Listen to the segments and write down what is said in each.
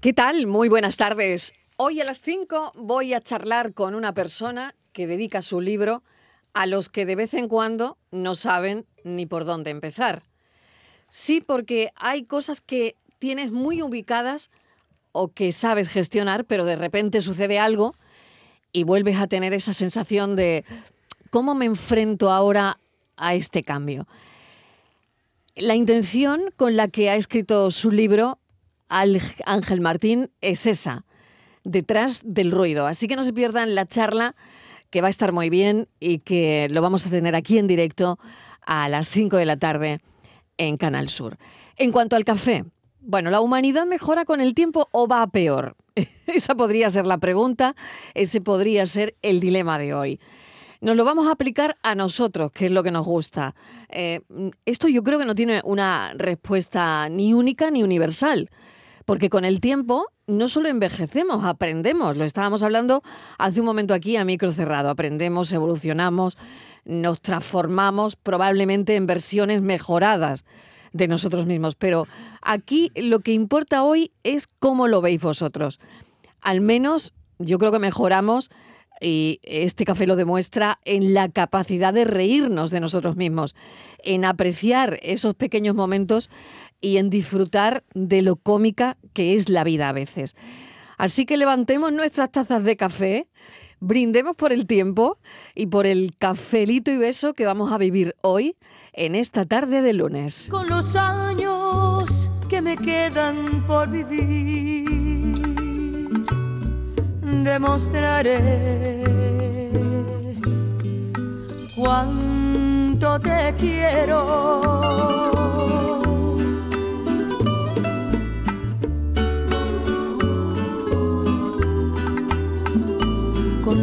¿Qué tal? Muy buenas tardes. Hoy a las 5 voy a charlar con una persona que dedica su libro a los que de vez en cuando no saben ni por dónde empezar. Sí, porque hay cosas que tienes muy ubicadas o que sabes gestionar, pero de repente sucede algo y vuelves a tener esa sensación de cómo me enfrento ahora a este cambio. La intención con la que ha escrito su libro Ángel Martín es esa, detrás del ruido. Así que no se pierdan la charla que va a estar muy bien y que lo vamos a tener aquí en directo a las 5 de la tarde en Canal Sur. En cuanto al café, bueno, ¿la humanidad mejora con el tiempo o va a peor? Esa podría ser la pregunta, ese podría ser el dilema de hoy. Nos lo vamos a aplicar a nosotros, que es lo que nos gusta. Eh, esto yo creo que no tiene una respuesta ni única ni universal, porque con el tiempo no solo envejecemos, aprendemos. Lo estábamos hablando hace un momento aquí a micro cerrado. Aprendemos, evolucionamos, nos transformamos probablemente en versiones mejoradas de nosotros mismos. Pero aquí lo que importa hoy es cómo lo veis vosotros. Al menos yo creo que mejoramos y este café lo demuestra en la capacidad de reírnos de nosotros mismos, en apreciar esos pequeños momentos y en disfrutar de lo cómica que es la vida a veces. Así que levantemos nuestras tazas de café, brindemos por el tiempo y por el cafelito y beso que vamos a vivir hoy en esta tarde de lunes. Con los años que me quedan por vivir, demostraré cuánto te quiero.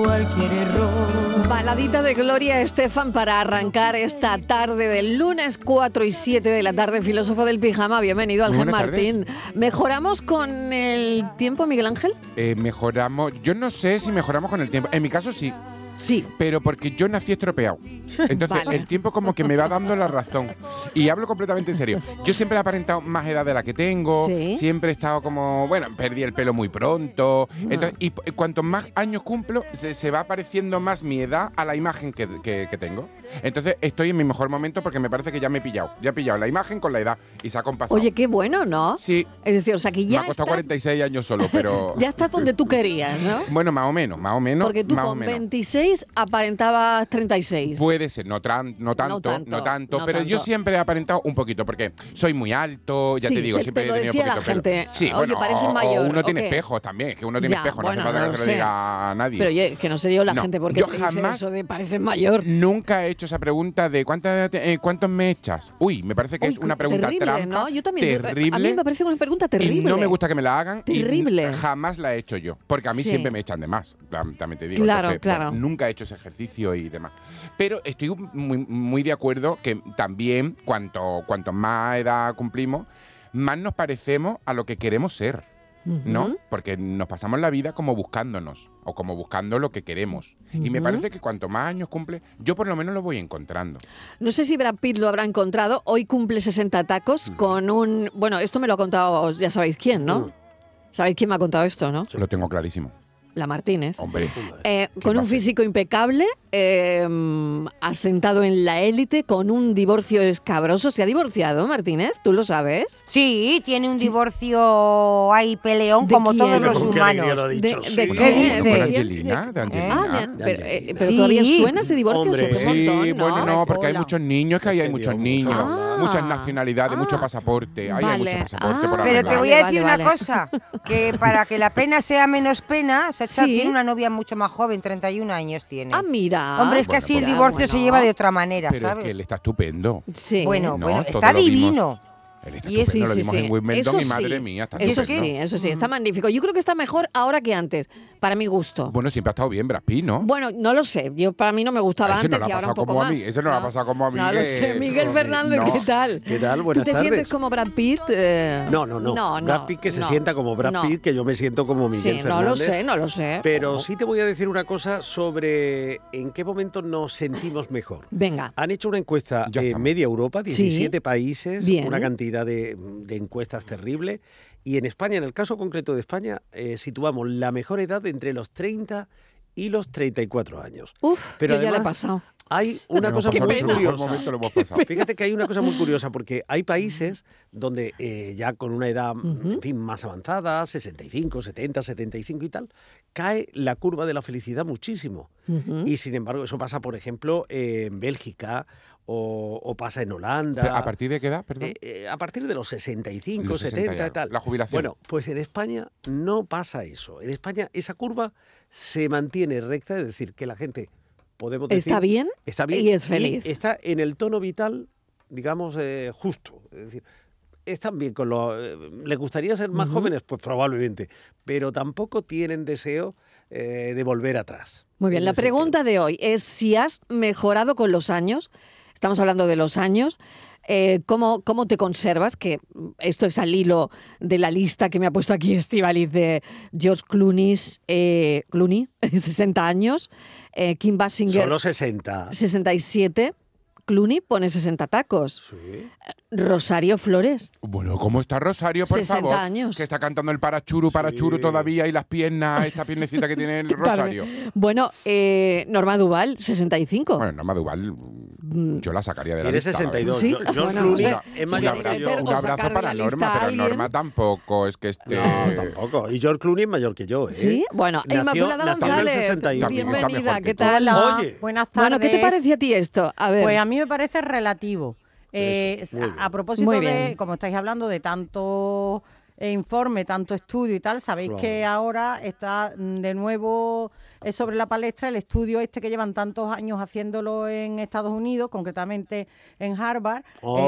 cualquier error. Baladita de Gloria Estefan para arrancar esta tarde del lunes 4 y 7 de la tarde, filósofo del pijama. Bienvenido, Ángel Martín. ¿Mejoramos con el tiempo, Miguel Ángel? Eh, mejoramos, yo no sé si mejoramos con el tiempo. En mi caso sí. Sí. Pero porque yo nací estropeado. Entonces el tiempo como que me va dando la razón. Y hablo completamente en serio. Yo siempre he aparentado más edad de la que tengo. Siempre he estado como, bueno, perdí el pelo muy pronto. Entonces, y cuanto más años cumplo, se, va apareciendo más mi edad a la imagen que, que tengo. Entonces estoy en mi mejor momento porque me parece que ya me he pillado. Ya he pillado la imagen con la edad y se ha compasado. Oye, qué bueno, ¿no? Sí. Es decir, o sea que ya. Me ha costado 46 años solo, pero. ya estás donde tú querías, ¿no? Bueno, más o menos, más o menos. Porque tú con 26 aparentabas 36. Puede ser, no, tanto, no tanto, pero yo siempre he aparentado un poquito porque soy muy alto, ya te digo, siempre he tenido poquito la gente. Sí, Oye, pareces mayor. uno tiene espejos también, que uno tiene espejos, no hace falta que se lo diga a nadie. Pero oye, que no sé yo la gente porque yo jamás eso de pareces mayor. Nunca he hecho esa pregunta de eh, ¿cuántos me echas? Uy, me parece que es una pregunta terrible, trampa. ¿no? Yo también. Terrible. A mí me parece una pregunta terrible. Y no me gusta que me la hagan. Terrible. Y jamás la he hecho yo. Porque a mí siempre me echan de más. También te digo. Claro, claro. Nunca he hecho ese ejercicio y demás. Pero estoy muy, muy de acuerdo que también, cuanto, cuanto más edad cumplimos, más nos parecemos a lo que queremos ser. ¿no? Porque nos pasamos la vida como buscándonos o como buscando lo que queremos. Y me parece que cuanto más años cumple, yo por lo menos lo voy encontrando. No sé si Brad Pitt lo habrá encontrado. Hoy cumple 60 tacos con un... Bueno, esto me lo ha contado, ya sabéis quién, ¿no? ¿Sabéis quién me ha contado esto, no? Lo tengo clarísimo. La Martínez. Hombre. Eh, con un físico impecable, em, asentado en la élite, con un divorcio escabroso. ¿Se ha divorciado, Martínez? ¿Tú lo sabes? Sí, tiene un divorcio ahí peleón como todos los humanos. ¿De, de qué? ¿De Angelina? ¿De Angelina? Ah, pero, eh, pero todavía suena ese divorcio. Hombre, sí, bueno, no, porque hay muchos niños, que ahí hay muchos niños. muchas nacionalidades, mucho pasaporte. Ahí hay mucho pasaporte por Pero te voy a decir una cosa, que para que la pena sea menos pena, tiene una novia mucho más joven, 31 años tiene. Ah, mira. Hombre, es que así el divorcio se lleva de otra manera, pero ¿sabes? Es que él está estupendo. Sí. Bueno, bueno, está divino. Y eso, lo vimos en Wimbledon y madre mía, está Eso sí, eso sí, está magnífico. Yo creo que está mejor ahora que antes, para mi gusto. Bueno, siempre ha estado bien Brad Pitt, ¿no? Bueno, no lo sé. Yo para mí no me gustaba antes y ahora un poco más. Eso no, lo ha pasado como a mí. No lo sé. Miguel Fernández, ¿qué tal? ¿Qué tal? Buenas ¿Tú te sientes como Brad Pitt? Eh, no, no, no, no. Brad Pitt que se sienta como Brad Pitt, que yo me siento como Miguel sí, No lo sé, no lo sé. Pero sí te voy a decir una cosa sobre en qué momento nos sentimos mejor. Venga. Han hecho una encuesta en media Europa, 17 países, una cantidad de encuestas terrible. Y en España, en el caso concreto de España, eh, situamos la mejor edad entre los 30 y los 34 años. Uf, Pero ya le ha pasado. Hay una cosa muy curiosa. Fíjate que hay una cosa muy curiosa porque hay países donde eh, ya con una edad más avanzada, 65, 70, 75 y tal, cae la curva de la felicidad muchísimo. Y sin embargo, eso pasa, por ejemplo, en Bélgica o, pasa en Holanda. ¿A partir de qué edad, perdón? Eh, eh, a partir de los 65, 70 y tal. La jubilación. Bueno, pues en España no pasa eso. En España esa curva se mantiene recta, es decir, que la gente, podemos decir... Está bien, está bien y es feliz. está en el tono vital, digamos, eh, justo. Es decir, están bien con lo... ¿Les gustaría ser más jóvenes? Pues probablemente. Pero tampoco tienen deseo de volver atrás. Muy bien, la pregunta de hoy es si has mejorado con los años estamos hablando de los años. Eh, ¿cómo, ¿cómo, te conservas? Que esto es al hilo de la lista que me ha puesto aquí Estivaliz de George Clooney, eh, Clooney 60 años, eh, Kim Basinger... Solo 60. 67. Clooney pone 60 tacos. Sí. Rosario Flores. Bueno, ¿cómo está Rosario, por 60 favor? años. Que está cantando el parachuru, parachuru todavía y las piernas, esta piernecita que tiene el Rosario. Bueno, eh, Norma Duval, 65. Bueno, Norma Duval, mm. yo la sacaría de la lista. 62. ¿Sí? John Clooney es mayor que yo. Un abrazo para Norma, pero Norma tampoco es que esté... No, tampoco. Y George Clooney es mayor que yo, ¿eh? Sí, bueno, nació, Inmaculada González, bienvenida, ¿qué tal? Oye. Buenas tardes. Bueno, ¿qué te parece a ti esto? A ver. Pues a mí me parece relativo. Eh, a, propósito de, como estáis hablando de tanto eh, informe, tanto estudio y tal, sabéis que ahora está mm, de nuevo eh, sobre la palestra el estudio este que llevan tantos años haciéndolo en Estados Unidos, concretamente en Harvard,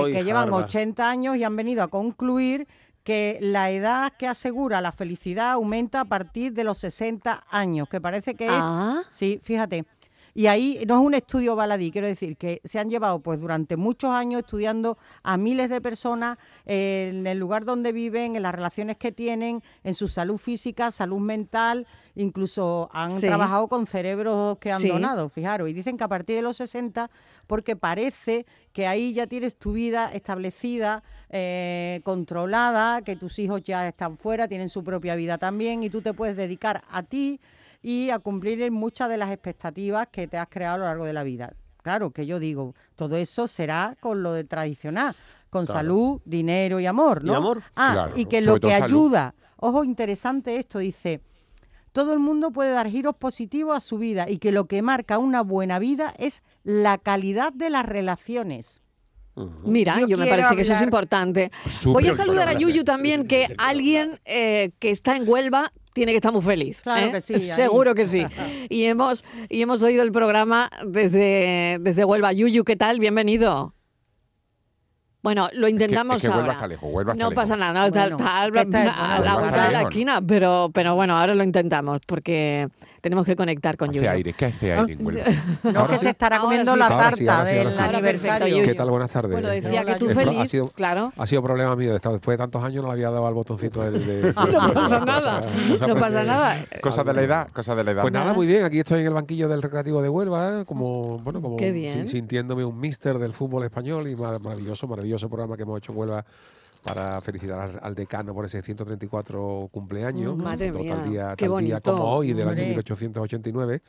que llevan 80 años y han venido a concluir que la edad que asegura la felicidad aumenta a partir de los 60 años, que parece que es, ah. sí, fíjate, y ahí no es un estudio baladí, quiero decir que se han llevado pues durante muchos años estudiando a miles de personas eh, en el lugar donde viven, en las relaciones que tienen, en su salud física, salud mental, incluso han trabajado con cerebros que han donado, fijaros, y dicen que a partir de los 60, porque parece que ahí ya tienes tu vida establecida, eh, controlada, que tus hijos ya están fuera, tienen su propia vida también, y tú te puedes dedicar a ti y a cumplir muchas de las expectativas que te has creado a lo largo de la vida. Claro, que yo digo, todo eso será con lo de tradicional, con salud, dinero y amor, ¿no? Y amor. Ah, y que lo que ayuda, ojo, interesante esto, dice, todo el mundo puede dar giros positivos a su vida y que lo que marca una buena vida es la calidad de las relaciones. Mira, yo, me parece que eso es importante. Voy a saludar a Yuyu también, que alguien eh, que está en Huelva tiene que estar muy feliz. Claro ¿eh? que sí. Seguro que sí. Y hemos, y hemos oído el programa desde, desde Huelva. Yuyu, ¿qué tal? Bienvenido. Bueno, lo intentamos ahora. no pasa nada, no, está, a la vuelta de la esquina, pero, pero bueno, ahora lo intentamos porque tenemos que conectar con hace aire, ¿qué hace aire en No, que se estará comiendo la tarta del aniversario. ¿Qué tal? Buenas tardes. Bueno, decía que tú feliz, ha sido, claro. Ha sido problema mío, después de tantos años no le había dado al botoncito de... no pasa nada, no pasa nada. Cosas de la edad, cosas de la edad. Pues nada, muy bien, aquí estoy en el banquillo del Recreativo de Huelva, ¿eh? como, bueno, como sintiéndome un mister del fútbol español y maravilloso, maravilloso programa que hemos hecho en Huelva para felicitar al, decano por ese 134 cumpleaños. Madre mía, tal día, qué día como hoy, del año 1889.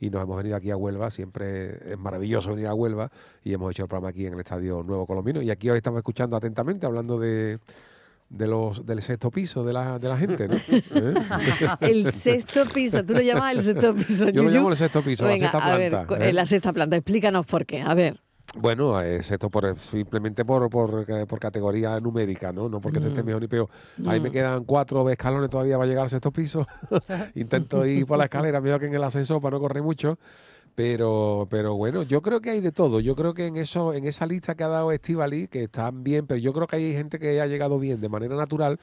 Y nos hemos venido aquí a Huelva, siempre es maravilloso venir a Huelva. Y hemos hecho el programa aquí en el Estadio Nuevo Colombino. Y aquí hoy estamos escuchando atentamente, hablando de, de los del sexto piso de la, de la gente, ¿no? ¿Eh? el sexto piso, tú lo llamas el sexto piso. Yo lo llamo el sexto piso, la sexta planta. A ver, ¿eh? la sexta planta, explícanos por qué, a ver. Bueno, es esto por, simplemente por, por, por categoría numérica, ¿no? No porque se esté mm. mejor ni peor. Ahí me mm. quedan cuatro escalones todavía para llegar a sexto piso. Intento ir por la escalera, mejor que en el ascensor para no correr mucho. Pero, pero bueno, yo creo que hay de todo. Yo creo que en eso, en esa lista que ha dado Estivali, que están bien, pero yo creo que hay gente que ha llegado bien de manera natural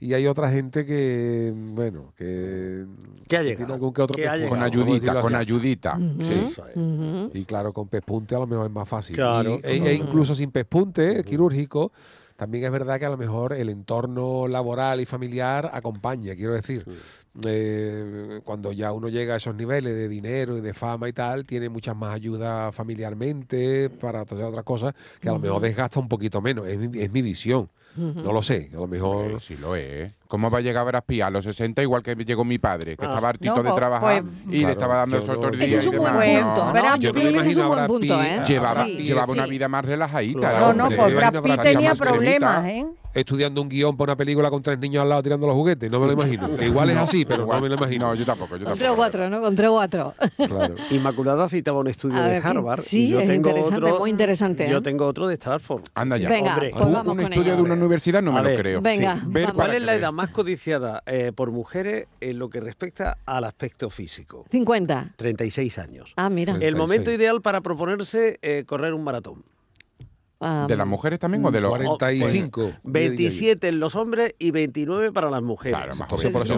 y hay otra gente que, bueno, que, ¿Qué ha llegado? Algún que otro con ayudita, con ayudita. sí. Y claro, con pespunte a lo mejor es más fácil. Claro. E, e, incluso sin pespunte quirúrgico también es verdad que a lo mejor el entorno laboral y familiar acompaña, quiero decir. Eh, cuando ya uno llega a esos niveles de dinero y de fama y tal, tiene muchas más ayudas familiarmente para hacer otras cosas que a lo mejor desgasta un poquito menos. Es mi, es mi visión. No lo sé, a lo mejor. sí lo es. ¿Cómo va a llegar a Brad a los 60 igual que llegó mi padre, que ah. estaba hartito de pues, trabajar pues, y le estaba dando el sol todo el día? Ese es un buen punto, ¿no? Yo creo que ese es un buen punto, ¿eh? Llevaba, llevaba una vida más relajadita. No, no, pues Brad Pitt tenía problemas, ¿eh? Estudiando un guion para una película con tres niños al lado tirando los juguetes. No me lo imagino. Igual es así, pero no me lo imagino. No, yo tampoco. Yo con tres o cuatro, ¿no? Con tres o cuatro. Claro. Inmaculada citaba un estudio de Harvard. Sí, yo es tengo interesante, otro, muy interesante. Yo ¿eh? tengo otro de Stanford. Anda ya. Venga, pues vamos un estudio de una universidad no me lo creo. Venga. ¿Cuál es la edad más codiciada eh, por mujeres en lo que respecta al aspecto físico? 50. 36 años. Ah, mira. El momento ideal para proponerse eh, correr un maratón. ¿De las mujeres también o de los 45? 27 en los hombres y 29 para las mujeres. Claro, más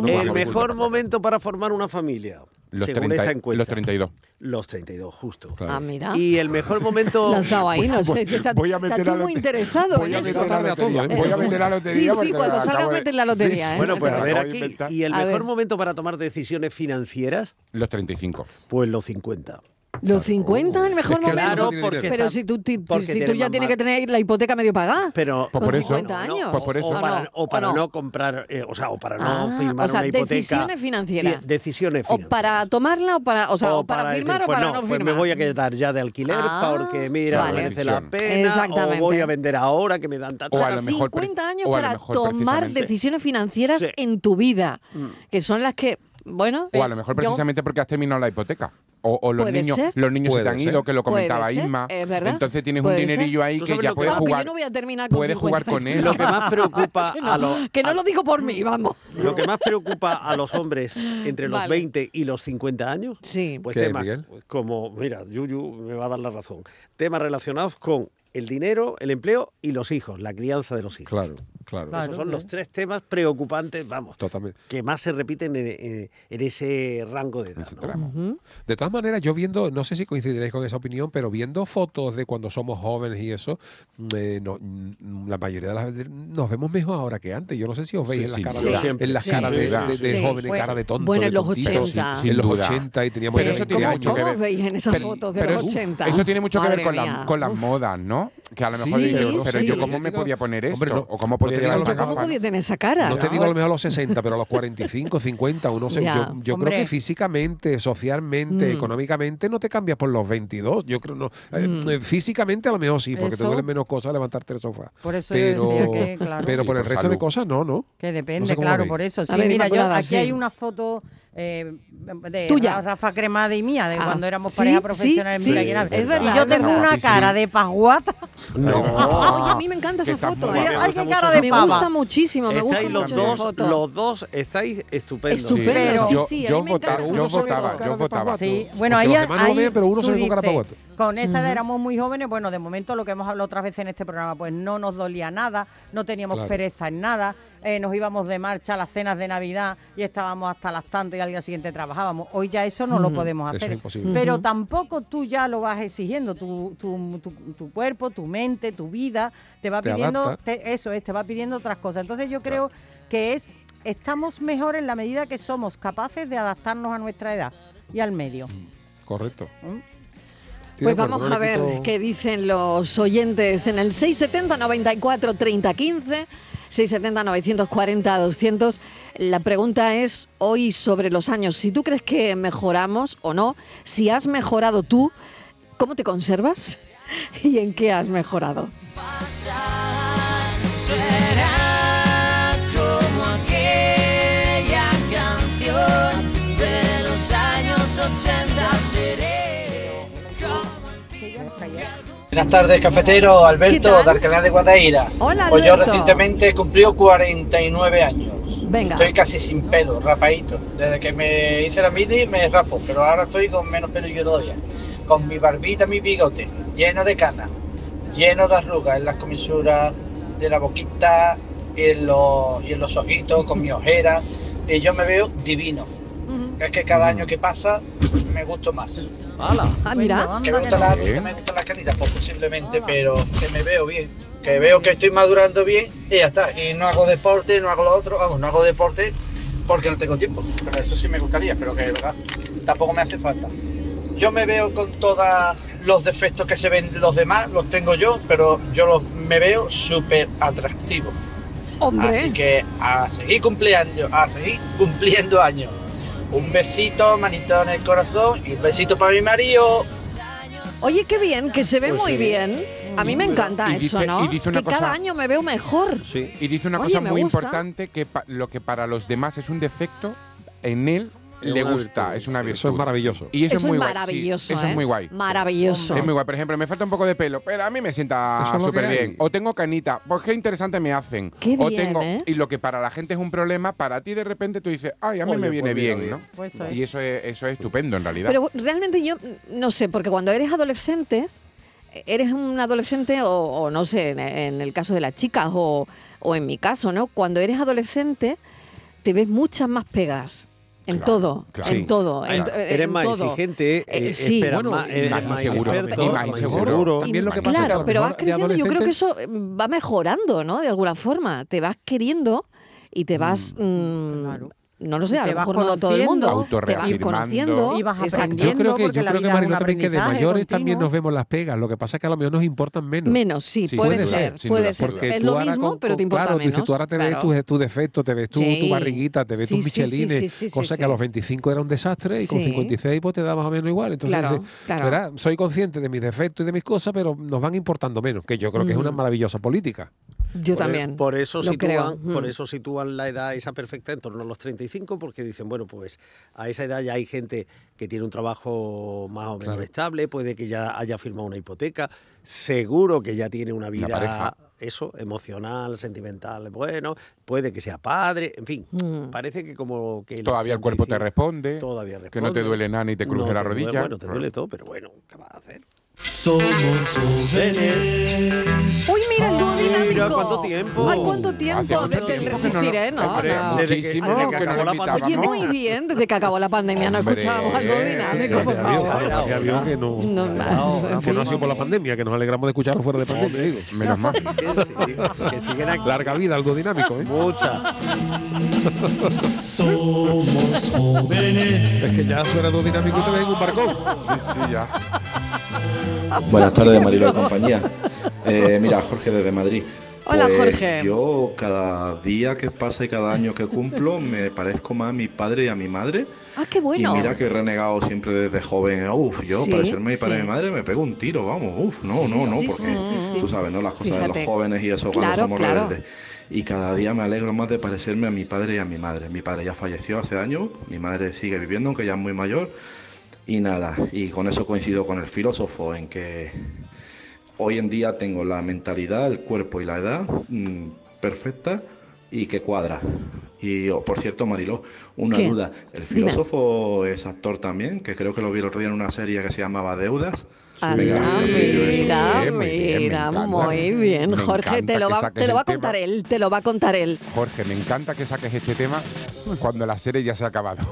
el mejor momento para formar una familia. Los, 30, los 32. Los 32, justo. Ah, mira. Y el mejor momento. Ahí, no sé. Está, voy a meter está tú muy interesado voy a meter La lotería, ¿eh? Voy a meter la lotería. Sí, sí, cuando salga a meter la lotería. ¿eh? Bueno, pues a ver aquí. ¿Y el mejor momento para tomar decisiones financieras? Los 35. Pues los 50. Los 50 el mejor momento. Claro, porque pero si tú, si tú ya tienes que tener la hipoteca medio pagada. Pero pues por eso, 50 años. Pues por eso. O para, o para no? comprar, eh, o sea, o para no ah, firmar o sea, una hipoteca. Decisiones financieras. decisiones financieras. O para tomarla o para, o sea, o para, firmar o pues para no, firmar. Pues me voy a quedar ya de alquiler ah, porque mira, vale. merece la pena. Exactamente. O voy a vender ahora que me dan tanto. O sea, 50 años para tomar decisiones financieras en tu vida, mm. que son las que bueno, o a lo mejor precisamente porque has terminado la hipoteca. O, los niños, los niños se te han ido, que lo comentaba Isma. Entonces tienes un dinerillo ahí que ya puedes jugar. Yo no voy a terminar con puedes jugar con él. Lo que más preocupa a los. Que no lo digo por mí, vamos. Lo que más preocupa a los hombres entre los 20 y los 50 años. Sí. Pues temas como, mira, Yuyu me va a dar la razón. Temas relacionados con el dinero, el empleo y los hijos, la crianza de los hijos. Claro. Claro. Esos son los tres temas preocupantes, vamos, que más se repiten en, ese rango de edad. De todas maneras, yo viendo, no sé si coincidiréis con esa opinión, pero viendo fotos de cuando somos jóvenes y eso, eh, mm, la mayoría de las veces nos vemos mejor ahora que antes. Yo no sé si os veis en, la cara en las caras de, jóvenes, cara de tonto. Bueno, en los 80. en los 80 y teníamos pero eso tiene mucho que ver. veis en esas fotos de los 80? Eso tiene mucho que ver con, la, con las modas, ¿no? Que a lo mejor pero yo cómo me podía poner esto, o cómo podía ¿Cómo podía tener esa cara? No, te digo a lo mejor a los 60, pero a los 45, 50, uno sé. yo, creo que físicamente, socialmente, mm. económicamente no te cambias por los 22. Yo creo no. Eh, mm. eh, físicamente a lo mejor sí, porque te duelen menos cosas levantarte del sofá. Por eso pero, yo decía que, claro. Pero por el resto de cosas no, ¿no? Que depende, claro, por eso. Sí, mira, yo aquí hay una foto eh, de Tuya. Rafa Cremada y mía, de ah. cuando éramos pareja profesional sí, en Es verdad, y yo tengo una cara de paguata. No. Oye, a mí me encanta esa foto. ¿eh? Ay, qué cara de Me gusta muchísimo, me gusta los mucho dos, esa foto. Los dos estáis estupendos. Estupendo, sí, sí. Yo, votaba, yo votaba, yo votaba. Sí, bueno, ahí, ahí pero uno se con cara paguata con esa edad éramos muy jóvenes, bueno, de momento lo que hemos hablado otras veces en este programa, pues no nos dolía nada, no teníamos pereza en nada, eh, nos íbamos de marcha a las cenas de Navidad y estábamos hasta las tantas y al día siguiente trabajábamos. Hoy ya eso no lo podemos hacer. Pero tampoco tú ya lo vas exigiendo, tu, tu, tu, cuerpo, tu mente, tu vida, te va pidiendo, eso es, te va pidiendo otras cosas. Entonces yo creo que es, estamos mejor en la medida que somos capaces de adaptarnos a nuestra edad y al medio. Mm, correcto. ¿Mm? Pues vamos a ver qué dicen los oyentes en el 670 94 30 15, 670 940 200. La pregunta es hoy sobre los años, si tú crees que mejoramos o no, si has mejorado tú, ¿cómo te conservas? ¿Y en qué has mejorado? como aquella canción de los años 80 Buenas tardes, cafetero. Alberto, de Alcalá de Guadaira. Hola, Pues yo recientemente cumplió 49 años. Venga. Estoy casi sin pelo, rapadito. Desde que me hice la mili me rapo, pero ahora estoy con menos pelo yo todavía. Con mi barbita, mi bigote, lleno de canas, lleno de arrugas en las comisuras de la boquita y en los, y en los ojitos, con mi ojera. Y yo me veo divino. Es que cada año que pasa me gusto más. Ah, mira. Que me gustan las, me gustan las canitas, pues posiblemente, pero que me veo bien. Que veo que estoy madurando bien y ya está. Y no hago deporte, no hago lo otro. Vamos, no hago deporte porque no tengo tiempo. Pero eso sí me gustaría, pero que de verdad tampoco me hace falta. Yo me veo con todos los defectos que se ven de los demás, los tengo yo, pero yo los, me veo súper atractivo. Hombre. Así que a seguir cumpliendo, a seguir cumpliendo años. Un besito, manito en el corazón y un besito para mi marido. Oye, qué bien, que se ve pues muy bien. A mí me encanta eso, ¿no? Y dice una que cada año me veo mejor. Sí. Y dice una cosa muy importante que lo que para los demás es un defecto, en él le gusta, es una virtud. Eso es maravilloso. Y eso, es muy maravilloso. Eso es muy ¿eh? guay. Maravilloso. Es muy guay. Por ejemplo, me falta un poco de pelo, pero a mí me sienta súper bien. O tengo canita, pues qué interesante me hacen. Qué o bien, tengo, ¿eh? Y lo que para la gente es un problema, para ti de repente tú dices, ay, a mí me viene pues bien, ¿no? Pues y eso es, eso es estupendo en realidad. Pero realmente yo no sé, porque cuando eres adolescente, eres un adolescente o, no sé, en, el caso de las chicas o, o en mi caso, ¿no? Cuando eres adolescente te ves muchas más pegas en todo, en todo. eres más exigente, eh, sí. bueno, más, eres más, inseguro, experto, más inseguro. También lo que pasa claro, pero vas creciendo y yo creo que eso va mejorando, ¿no? De alguna forma. Te vas queriendo y te vas mm, mm no lo sé, a lo mejor no todo el mundo, te vas conociendo y vas aprendiendo. Yo creo que, yo creo que Marilo, también que de mayores también nos vemos las pegas. Lo que pasa es que a lo mejor nos importan menos. Menos, sí, puede, ser, puede ser. es lo mismo, pero te importa claro, menos. tú ahora te ves tus tu defectos, te ves tu, tu barriguita, te ves tus michelines, cosa que a los 25 era un desastre y con 56 pues te da más o menos igual. Entonces, ¿verdad? soy consciente de mis defectos y de mis cosas, pero nos van importando menos, que yo creo que es una maravillosa política. Yo también. Por eso, sitúan, por eso sitúan la edad esa perfecta en torno a los 35, porque dicen, bueno, pues a esa edad ya hay gente que tiene un trabajo más o menos estable, puede que ya haya firmado una hipoteca, seguro que ya tiene una vida, eso, emocional, sentimental, bueno, puede que sea padre, en fin, mm. parece que como que... Todavía el cuerpo te responde, todavía que no te duele nada ni te cruje la rodilla. bueno, te duele todo, pero bueno, ¿qué vas a hacer? Somos jóvenes. Uy, mira el dúo dinámico. ¿Cuánto tiempo? Ay, ¿cuánto tiempo? Desde el resistiré, ¿no? Desde que, acabó la pandemia. Oye, muy bien. Desde que acabó la pandemia no escuchábamos al dúo dinámico, por favor. que no, que no ha sido por la pandemia, que nos alegramos de escucharlo fuera de pandemia. Menos mal. Que siguen aquí. Larga vida algo dinámico, ¿eh? Mucha. Somos jóvenes. Es que ya fuera dúo dinámico te ves en un barcón. Sí, sí, ya. Buenas tardes, Marilo y compañía. Eh, mira, Jorge desde Madrid. Hola, pues Jorge. Yo cada día que pasa y cada año que cumplo me parezco más a mi padre y a mi madre. Ah, qué bueno. Y mira que he renegado siempre desde joven. Uf, yo parecerme a mi padre y mi madre me pego un tiro, vamos. Uf, no, no, no, porque tú sabes, ¿no? Las cosas de los jóvenes y eso cuando somos rebeldes. Y cada día me alegro más de parecerme a mi padre y a mi madre. Mi padre ya falleció hace años, mi madre sigue viviendo, aunque ya es muy mayor y nada, y con eso coincido con el filósofo en que hoy en día tengo la mentalidad, el cuerpo y la edad mm, perfecta y que cuadra. Y oh, por cierto, Mariló, una duda. El filósofo es actor también, que creo que lo vi el otro día en una serie que se llamaba Deudas. Ah, mira, mira, muy bien. Jorge, te lo, va, te lo va a contar él, te lo va a contar él. Jorge, me encanta que saques este tema cuando la serie ya se ha acabado.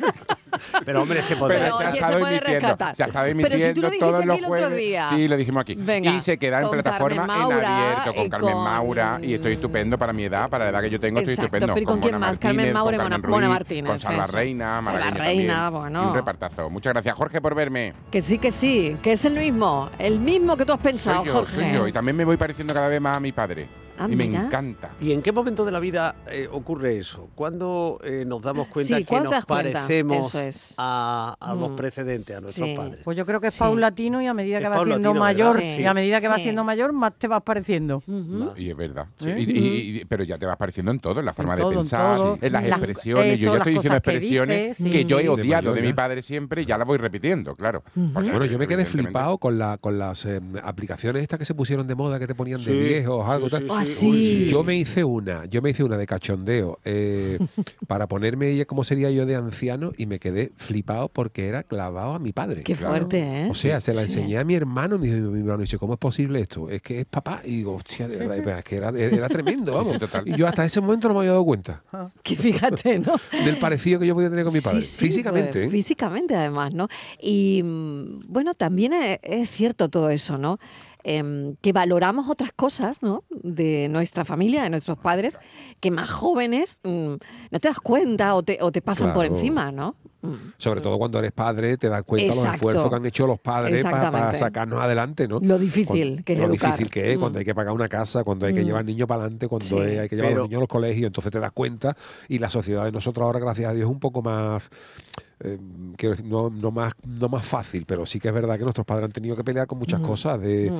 Pero hombre, se, puede se, ha estado emitiendo, se ha estado emitiendo todos los jueves. Sí, lo dijimos aquí. y se queda en plataforma en abierto con Carmen Maura y estoy estupendo para mi edad, para la edad que yo tengo, estoy estupendo. Pero con, quién más? Carmen Maura y Mona, Martínez. Con Salva Reina, Salva Reina, bueno. un repartazo. Muchas gracias, Jorge, por verme. Que sí, que sí, que es el mismo, el mismo que tú has pensado, Jorge. Soy yo, y también me voy pareciendo cada vez más a mi padre. Ah, y me encanta. ¿Y en qué momento de la vida eh, ocurre eso? ¿Cuándo eh, nos damos cuenta que nos parecemos a, los mm. precedentes, a nuestros padres? Pues yo creo que es paulatino y a medida que vas siendo mayor, y a medida que vas siendo mayor, más te vas pareciendo. Y es verdad. ¿Eh? pero ya te vas pareciendo en todo, en la forma de pensar, en, las expresiones. yo ya estoy diciendo expresiones que, yo he odiado de, mi padre siempre y ya las voy repitiendo, claro. Bueno, yo me quedé flipado con, la, con las aplicaciones estas que se pusieron de moda, que te ponían de viejos, algo tal sí. Yo me hice una, yo me hice una de cachondeo eh, para ponerme cómo sería yo de anciano y me quedé flipado porque era clavado a mi padre. Qué fuerte, ¿eh? O sea, se la enseñé a mi hermano, mi, mi hermano dice, ¿cómo es posible esto? Es que es papá. Y digo, hostia, de verdad, es que era, era tremendo, vamos. y yo hasta ese momento no me había dado cuenta. Que fíjate, ¿no? Del parecido que yo podía tener con mi padre. físicamente. Pues, ¿eh? Físicamente, además, ¿no? Y mm, bueno, también es cierto todo eso, ¿no? Em, que valoramos otras cosas ¿no? de nuestra familia, de nuestros padres, que más jóvenes mm, no te das cuenta o te, o te pasan por encima, ¿no? Mm. Sobre todo cuando eres padre, te das cuenta de los esfuerzos que han hecho los padres para, sacarnos adelante, ¿no? Lo difícil que es Lo educar. difícil que es, cuando hay que pagar una casa, cuando hay que llevar niños para adelante, cuando hay que llevar a los niños a los colegios, entonces te das cuenta y la sociedad de nosotros ahora, gracias a Dios, es un poco más eh, no, no, más, no más fácil, pero sí que es verdad que nuestros padres han tenido que pelear con muchas cosas de...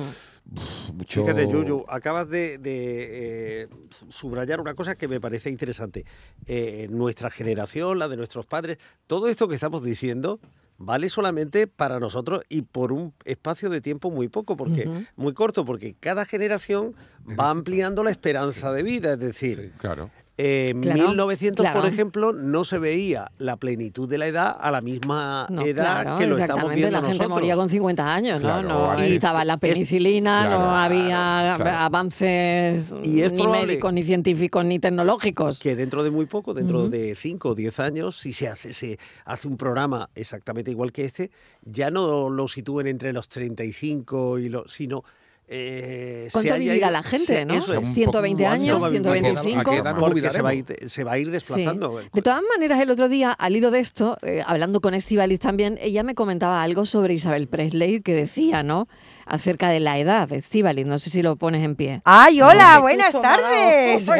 mucho... Fíjate, Yuyu, acabas de, eh, subrayar una cosa que me parece interesante. Eh, nuestra generación, la de nuestros padres, todo esto que estamos diciendo vale solamente para nosotros y por un espacio de tiempo muy poco, porque muy corto, porque cada generación va ampliando la esperanza de vida, es decir, claro. En 1900, por ejemplo, no se veía la plenitud de la edad a la misma edad que lo estamos viendo la gente moría con 50 años, ¿no? no y estaba la penicilina, no había avances ni médicos, ni científicos, ni tecnológicos. Que dentro de muy poco, dentro de 5 o 10 años, si se hace, se hace un programa exactamente igual que este, ya no lo sitúen entre los 35 y los... sino eh, ¿Cuánto vivirá la gente, no? 120 años, 125. Porque se va, a ir, se va a ir desplazando. De todas maneras, el otro día, al hilo de esto, eh, hablando con Estivalis también, ella me comentaba algo sobre Isabel Presley que decía, ¿no? Acerca de la edad, Estivali. No sé si lo pones en pie. ¡Ay, hola! buenas tardes.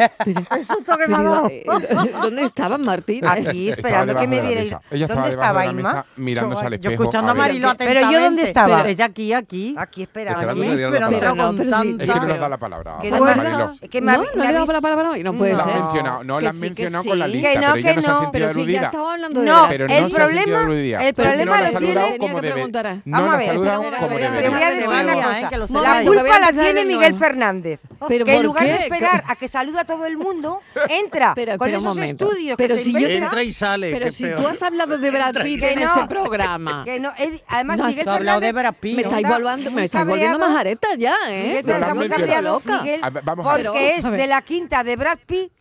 ¿Dónde estaban, Martín? Aquí, esperando que me dierais. ¿Dónde estaba Inma? Mirándose al espejo. Yo escuchando a Marilo Pero yo, ¿dónde estaba? ella aquí, aquí. Aquí, esperando. Aquí, esperando. Pero no, pero sí, es que no nos da la palabra. Que no, no, no le dado la palabra hoy. No puede ser. No la han mencionado con la lista, pero ella no se ha sentido aludida. ya estaba hablando de No, el problema el problema lo tiene... Vamos a ver, te voy a decir una cosa. La culpa la tiene Miguel Fernández. que en lugar de esperar a que saluda a todo el mundo, entra con esos estudios pero que si se entra y sale. Pero si tú has hablado de Brad Pitt en este programa. Que no, además Miguel Fernández de Brad Pitt, me estáis volviendo, me estáis volviendo más areta ya, ¿eh? Miguel está muy cambiado, Miguel, porque es de la quinta de Brad Pitt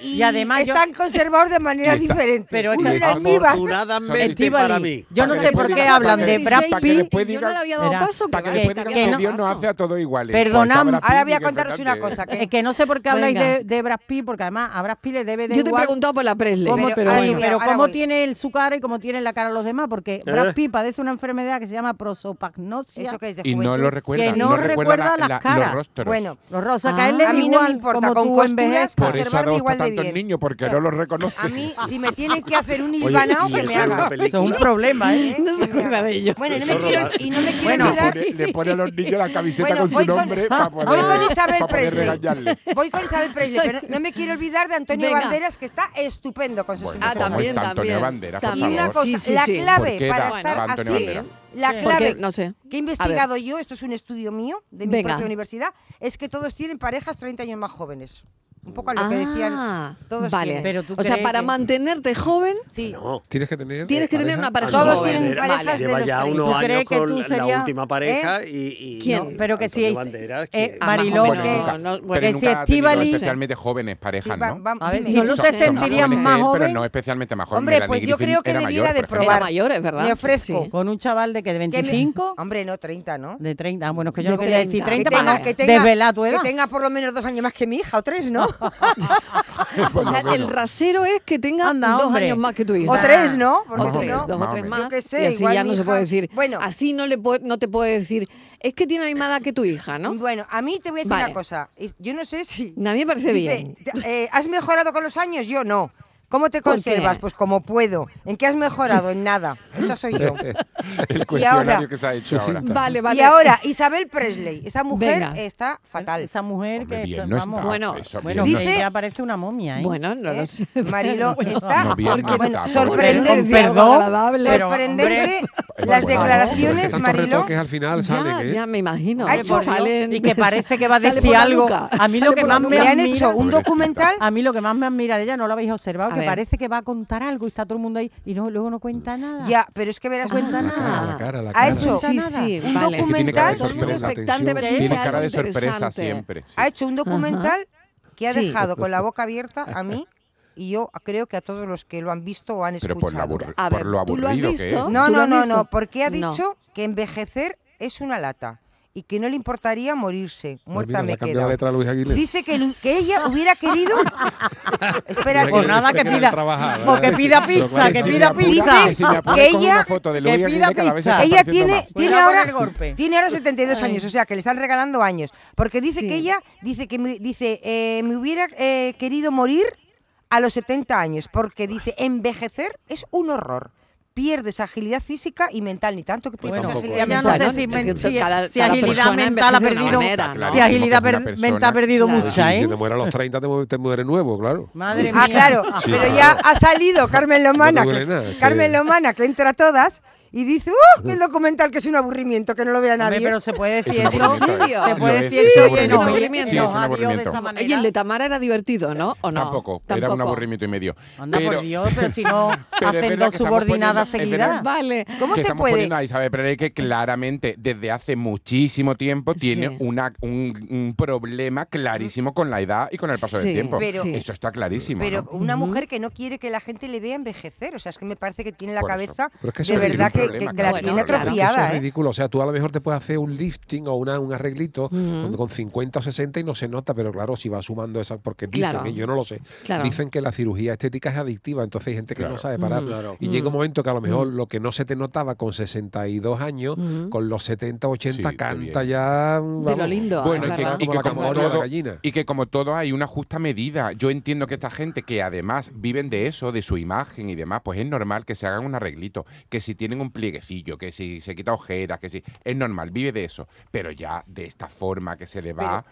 y, además están conservados de manera diferente. Pero es que afortunadamente para mí. Yo no sé por qué hablan de Brad Pitt. Yo no le había dado paso. Para que después digan que Dios nos hace a todos iguales. Perdonad. Ahora voy a contaros una cosa. Que, que no sé por qué habláis de, Brad Pitt, porque además a Brad Pitt le debe de Yo te he preguntado por la Presley. pero, cómo tiene él su cara y cómo tiene la cara los demás, porque eh. Brad Pitt padece una enfermedad que se llama prosopagnosia. Y no lo recuerda. Que no recuerda las caras. Bueno, los rostros. A él le igual como tú envejeces. Por eso ha dado tantos niños, porque no lo reconoce. A mí, si me tienen que hacer un hilvanao, que me haga. Eso es un problema, ¿eh? No se acuerda de ello. Bueno, no me quiero, y no me quiero olvidar... Le pone a los niños la camiseta con su nombre para poder Voy con Isabel Presley. Voy con Isabel Presley, pero no me quiero olvidar de Antonio Banderas, que está estupendo con sus Ah, también, también. Antonio Banderas, por favor. Una cosa, la clave para estar así... La clave no sé. que he investigado yo, esto es un estudio mío de mi propia universidad, es que todos tienen parejas 30 años más jóvenes. Un poco a lo que decían ah, todos vale. Pero tú o sea, para mantenerte joven, sí. No. Tienes que tener Tienes que tener una pareja Todos joven. tienen parejas vale. Lleva ya unos años con la última pareja y, y ¿Quién? No, pero que si es eh, Mariló, bueno, no, no, pero si Estivali especialmente jóvenes parejas, sí, ¿no? A ver, si tú te sentirías más joven, pero no especialmente más joven. Hombre, pues yo creo que debiera de probar. mayor, es verdad. Me ofrezco. Con un chaval de que de 25? Hombre, no 30, ¿no? De 30. Bueno, es que yo no quería decir 30 para desvelar tu edad. Que tenga por lo menos dos años más que mi hija o tres, ¿no? o sea, el rasero es que tenga dos años más que tu hija. O tres, ¿no? Porque si no, dos o tres más. Yo qué sé, y así ya no se puede decir. Bueno, así no, le no te puede decir, es que tiene la misma edad que tu hija, ¿no? Bueno, a mí te voy a decir una cosa. Yo no sé si. A mí me parece bien. Eh, ¿Has mejorado con los años? Yo no. ¿Cómo te conservas? Pues como puedo. ¿En qué has mejorado? En nada. Esa soy yo. El cuestionario que se ha hecho ahora. Vale, vale. Y ahora, Isabel Presley. Esa mujer está fatal. Esa mujer que bien, no vamos, está, bueno, bueno dice, ella parece una momia, ¿eh? Bueno, no lo sé. Marilo está no, bien, no bueno, está, sorprendente. Perdón, sorprendente. Las declaraciones, Marilo. que al final salen, ¿eh? Ya me imagino. y que parece que va a decir algo. A mí lo que más me han hecho un documental. A mí lo que más me admira de ella, no lo habéis observado, parece que va a contar algo y está todo el mundo ahí y no, luego no cuenta nada. Ya, pero es que verás. No cuenta nada. Ha hecho un documental. Tiene cara de sorpresa siempre. Ha hecho un documental que ha dejado con la boca abierta a mí y yo creo que a todos los que lo han visto o han escuchado. por, lo aburrido que es. No, no, no, no, porque ha dicho que envejecer es una lata y que no le importaría morirse. Pues Muerta me queda. Dice que, que, ella hubiera querido. Espera, por nada que pida. O que pida pizza, que pida pizza. que ella, que pida pizza. Ella tiene, tiene ahora, tiene ahora 72 años, o sea que le están regalando años. Porque dice que ella dice que me, dice eh, me hubiera eh, querido morir a los 70 años, porque dice envejecer es un horror pierdes agilidad física y mental, ni tanto que pierdes agilidad mental. No sé si, si, agilidad mental ha perdido, si agilidad mental ha perdido mucha, ¿eh? Si te mueres a los 30 te, mueres nuevo, claro. Madre ah, mía. Ah, claro, pero ya ha salido Carmen Lomana, Carmen Lomana que entra a todas y dice, ¡uh! El documental que es un aburrimiento, que no lo vea nadie. pero se puede decir eso. Se puede decir eso y en aburrimiento. Y el de Tamara era divertido, ¿no? ¿O no? Tampoco, era un aburrimiento y medio. Anda por Dios, pero si no hacen dos subordinadas seguidas. Vale. ¿Cómo se puede? A Isabel Pérez que claramente desde hace muchísimo tiempo tiene una, un, problema clarísimo con la edad y con el paso del tiempo. eso está clarísimo. Pero una mujer que no quiere que la gente le vea envejecer. O sea, es que me parece que tiene la cabeza de verdad que que, la tiene atrofiada. es ¿eh? ridículo. O sea, tú a lo mejor te puedes hacer un lifting o una, un arreglito con, 50 o 60 y no se nota, pero claro, si va sumando esa, porque dicen, ¿eh? yo no lo sé, dicen que la cirugía estética es adictiva, entonces hay gente que no sabe parar. Y llega un momento que a lo mejor lo que no se te notaba con 62 años, con los 70, 80 canta ya. de lo lindo. Bueno, y que, como todo, y que como todo hay una justa medida. Yo entiendo que esta gente que además viven de eso, de su imagen y demás, pues es normal que se hagan un arreglito, que si tienen un plieguecillo, que si se quita ojeras, que si. Es normal, vive de eso. Pero ya de esta forma que se le va,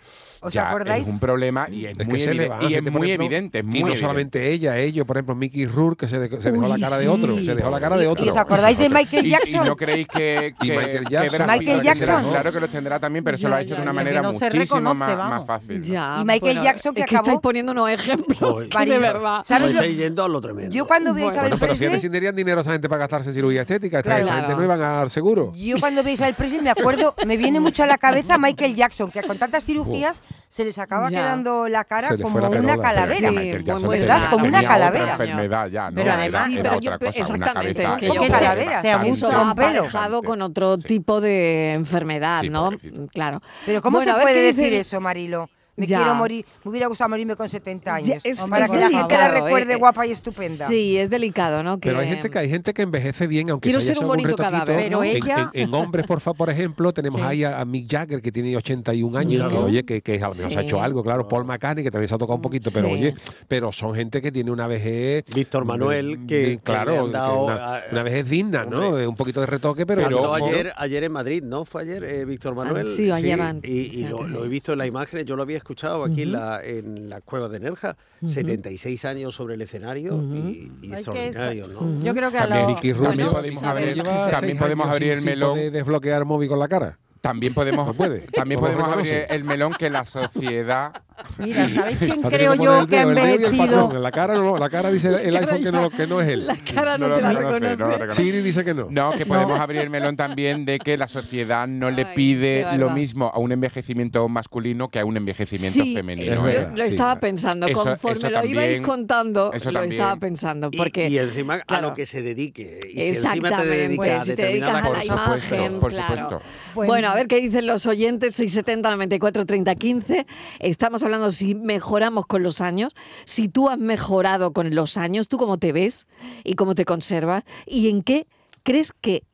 ya es un problema y es, muy, y es muy evidente. y no solamente ella, ellos, por ejemplo, Mickey Rourke, que se, dejó la cara de otro. Se dejó la cara de otro. ¿Y os acordáis de Michael Jackson? Y, no creéis que, Michael Jackson, Michael Jackson. claro que lo tendrá también, pero eso lo ha hecho de una manera muchísimo más, fácil. y Michael Jackson que acabó. Estáis poniendo unos ejemplos. de verdad. ¿Sabes? Estáis yendo a lo tremendo. Yo cuando veis a Pero si tendrían dinero esa gente para gastarse en cirugía estética, esta gente no iban a dar seguro. Yo cuando veis al President me acuerdo, me viene mucho a la cabeza Michael Jackson, que con tantas cirugías se les acaba quedando la cara como una calavera. ¿Verdad? Como una calavera. enfermedad ya, ¿no? Pero además, sí, pero yo, exactamente, que yo calavera. Se abuso con pelo. con otro tipo de enfermedad, ¿no? Claro. Pero ¿cómo se puede decir eso, Marilo? Me quiero morir, me hubiera gustado morirme con 70 años. para que la gente la recuerde ¿eh? guapa y estupenda. Sí, es delicado, ¿no? Pero hay gente que hay gente que envejece bien, aunque quiero ser un bonito cadáver. Pero ella... en, hombres, por, por ejemplo, tenemos ahí a, Mick Jagger, que tiene 81 años, que oye, que, que a lo mejor se ha hecho algo, claro, Paul McCartney, que también se ha tocado un poquito, pero oye, pero son gente que tiene una vejez... Víctor Manuel, que, claro, una, vejez digna, ¿no? Un poquito de retoque, pero... ayer, ayer en Madrid, ¿no? Fue ayer eh, Víctor ah, Manuel. sí, ayer. Y, lo, he visto en la imagen, yo lo había escuchado aquí en la en la cueva de Nerja, 76 años sobre el escenario y, extraordinario, ¿no? Yo creo que a también, podemos, abrir, también podemos abrir el melón. de desbloquear móvil con la cara. También podemos, puede. También podemos abrir el melón que la sociedad. Mira, ¿sabéis quién creo yo que ha envejecido? La cara, no, la cara dice el iPhone que no, que no es él. La cara no, te la reconoce. Siri dice que no. No, que podemos abrir el melón también de que la sociedad no le pide lo mismo a un envejecimiento masculino que a un envejecimiento femenino. Yo lo estaba pensando, conforme lo ibais contando, lo estaba pensando. Porque, y, encima a lo que se dedique. Y si encima te dedicas si te dedicas a la imagen, por supuesto. Bueno, a ver qué dicen los oyentes, 670 94 30 15. Estamos hablando si mejoramos con los años, si tú has mejorado con los años, tú cómo te ves y cómo te conservas y en qué crees que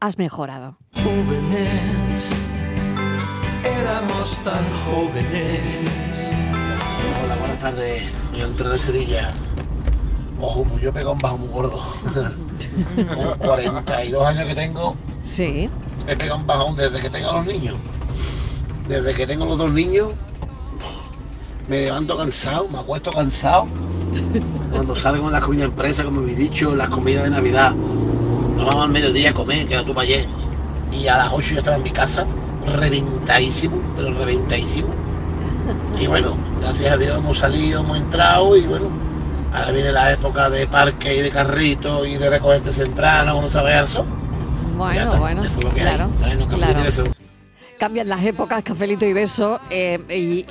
has mejorado. Jóvenes, éramos tan jóvenes. Hola, buenas tardes. Yo entro de Sevilla. Ojo, pues yo pego un bajo muy gordo. Con 42 años que tengo. Sí he pegado un bajón desde que tengo a los niños. Desde que tengo los dos niños, me levanto cansado, me acuesto cansado. Cuando salen con las comidas empresa, como he dicho, las comidas de Navidad, nos vamos al mediodía a comer, que era tu ayer, y a las 8 yo estaba en mi casa, reventadísimo, pero reventadísimo. Y bueno, gracias a Dios hemos salido, hemos entrado y bueno, ahora viene la época de parque y de carrito y de recogerte temprano, uno sabe eso. Bueno, bueno, claro, claro cambian las épocas, cafelito y beso, eh, y,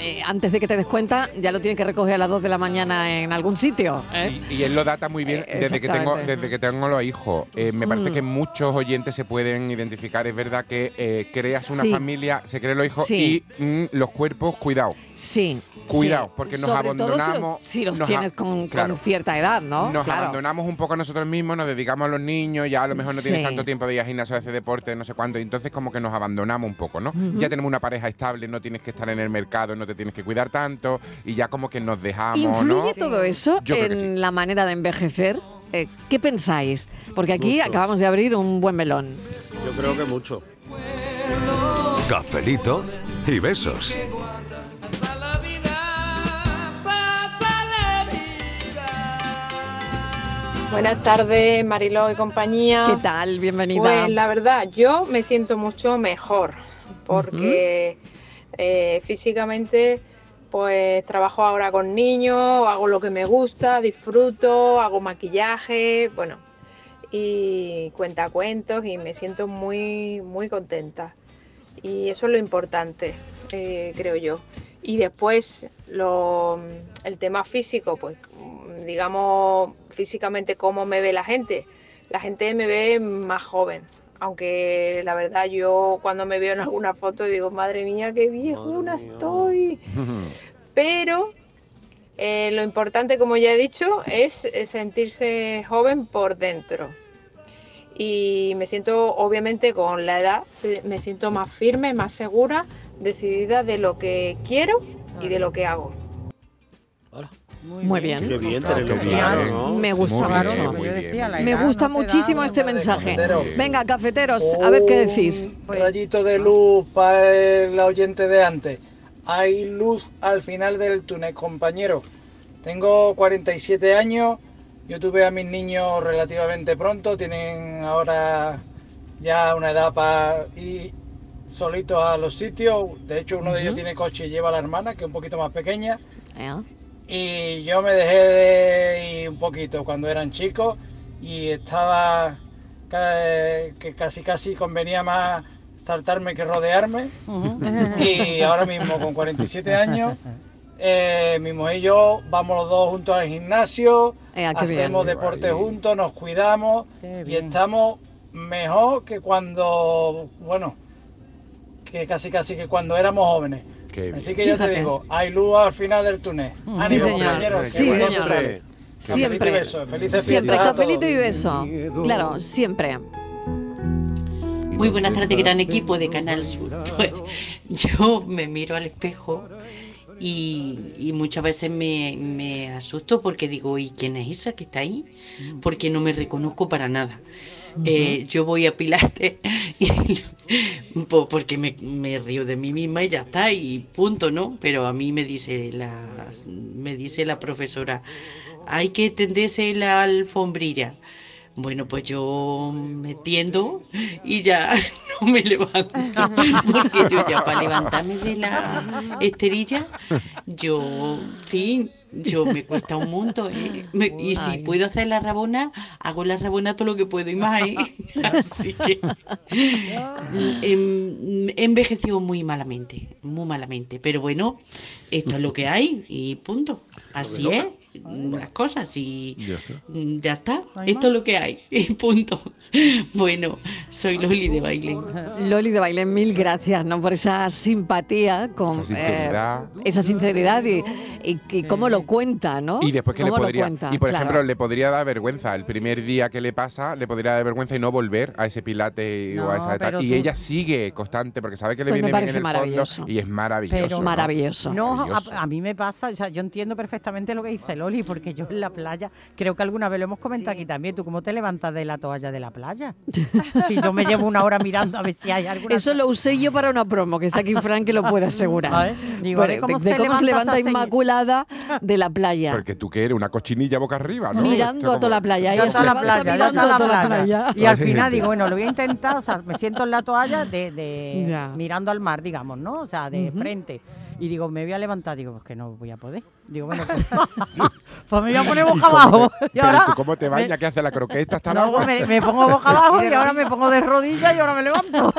eh, antes de que te des cuenta, ya lo tienes que recoger a las 2 de la mañana en algún sitio. ¿eh? Y, él lo data muy bien desde, que tengo, desde que tengo los hijos. me parece mm. que muchos oyentes se pueden identificar. Es verdad que creas una familia, se crean los hijos y mm, los cuerpos, cuidado. Sí. Cuidado, porque nos abandonamos. si, los, tienes con, cierta edad, ¿no? Nos abandonamos un poco a nosotros mismos, nos dedicamos a los niños, ya a lo mejor no tienes tanto tiempo de ir a gimnasio, a hacer deporte, no sé cuánto, y entonces como que nos abandonamos un poco, ¿no? Ya tenemos una pareja estable, no tienes que estar en el mercado, no te tienes que cuidar tanto, y ya como que nos dejamos, ¿Influye todo eso en la manera de envejecer? Eh, ¿Qué pensáis? Porque aquí acabamos de abrir un buen melón. Yo creo que mucho. Cafelito y besos. Buenas tardes, Mariló y compañía. ¿Qué tal? Bienvenida. Pues la verdad, yo me siento mucho mejor porque eh, físicamente pues trabajo ahora con niños, hago lo que me gusta, disfruto, hago maquillaje, bueno, y cuenta cuentos y me siento muy, muy contenta. Y eso es lo importante, eh, creo yo. Y después lo, el tema físico, pues digamos físicamente cómo me ve la gente. La gente me ve más joven, aunque la verdad yo cuando me veo en alguna foto digo, madre mía, qué viejuna estoy. Pero eh, lo importante, como ya he dicho, es sentirse joven por dentro. Y me siento, obviamente, con la edad, me siento más firme, más segura, decidida de lo que quiero y de lo que hago. Muy, bien. Me gusta mucho. Me gusta muchísimo este mensaje. Venga, cafeteros, a ver qué decís. Un rayito de luz para el oyente de antes. Hay luz al final del túnel, compañero. Tengo 47 años. Yo tuve a mis niños relativamente pronto. Tienen ahora ya una edad para ir solitos a los sitios. De hecho, uno de ellos tiene coche y lleva a la hermana, que es un poquito más pequeña. Y yo me dejé de ir un poquito cuando eran chicos y estaba que casi casi convenía más saltarme que rodearme. Y ahora mismo con 47 años, eh, mi mujer y yo vamos los dos juntos al gimnasio, eh, ah, hacemos deporte juntos, nos cuidamos y estamos mejor que cuando, bueno, que casi casi que cuando éramos jóvenes. Así que ya te digo, hay luz al final del túnel. sí, señor. Sí, señor. Siempre. siempre, cafelito y beso. Claro, siempre. Muy buenas tardes, gran equipo de Canal Sur. Pues, yo me miro al espejo y, muchas veces me, me, asusto porque digo, ¿y quién es esa que está ahí? Porque no me reconozco para nada. Eh, yo voy a Pilates porque me, río de mí misma y ya está, y punto, ¿no? Pero a mí me dice la, me dice la profesora, hay que tenderse la alfombrilla. Bueno, pues yo me tiendo y ya no me levanto. Porque yo ya para levantarme de la esterilla, yo, fin, yo me cuesta un mundo. ¿eh? y si puedo hacer la rabona, hago la rabona todo lo que puedo y más. ¿eh? Así que em, he envejeció muy malamente, muy malamente. Pero bueno, esto es lo que hay y punto. Así es las cosas y ya está. Esto es lo que hay. punto. Bueno, soy Loli de Baile. Loli de Baile, mil gracias ¿no? por esa simpatía, con esa sinceridad, eh, y, cómo lo cuenta, ¿no? Y después que le podría. y por ejemplo, le podría dar vergüenza. El primer día que le pasa, le podría dar vergüenza y no volver a ese pilate o a esa etapa. Y ella sigue constante porque sabe que le pues viene bien en el fondo y es maravilloso. Pero maravilloso. No, A, mí me pasa, o sea, yo entiendo perfectamente lo que dice Loli, porque yo en la playa, creo que alguna vez lo hemos comentado aquí también, ¿tú cómo te levantas de la toalla de la playa? si yo me llevo una hora mirando a ver si hay alguna... Eso lo usé yo para una promo, que está aquí Frank que lo puede asegurar. Digo, ¿cómo, se, levanta, Inmaculada de la playa. Porque tú que eres una cochinilla boca arriba, ¿no? Mirando a toda la playa. Yo toda la playa, mirando a toda la playa. Y al final digo, bueno, lo voy a intentar, o sea, me siento en la toalla de, de mirando al mar, digamos, ¿no? O sea, de frente. Y digo, me voy a levantar. Digo, pues que no voy a poder. Digo, bueno, pues, pues me voy a poner boca abajo. Y ahora, tú cómo te bañas? ¿Qué hace la croqueta? Está no, me, me, pongo boca abajo y ahora me pongo de rodillas y ahora me levanto.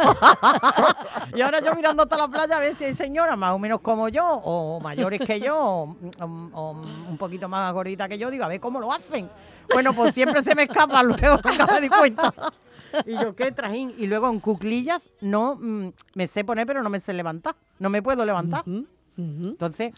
y ahora yo mirando hasta la playa a ver si hay señoras más o menos como yo, o mayores que yo, o, un poquito más gorditas que yo. Digo, a ver cómo lo hacen. Bueno, pues siempre se me escapa, luego nunca me di cuenta. y yo, ¿qué trajín? Y luego en cuclillas no mm, me sé poner, pero no me sé levantar. No me puedo levantar. Entonces,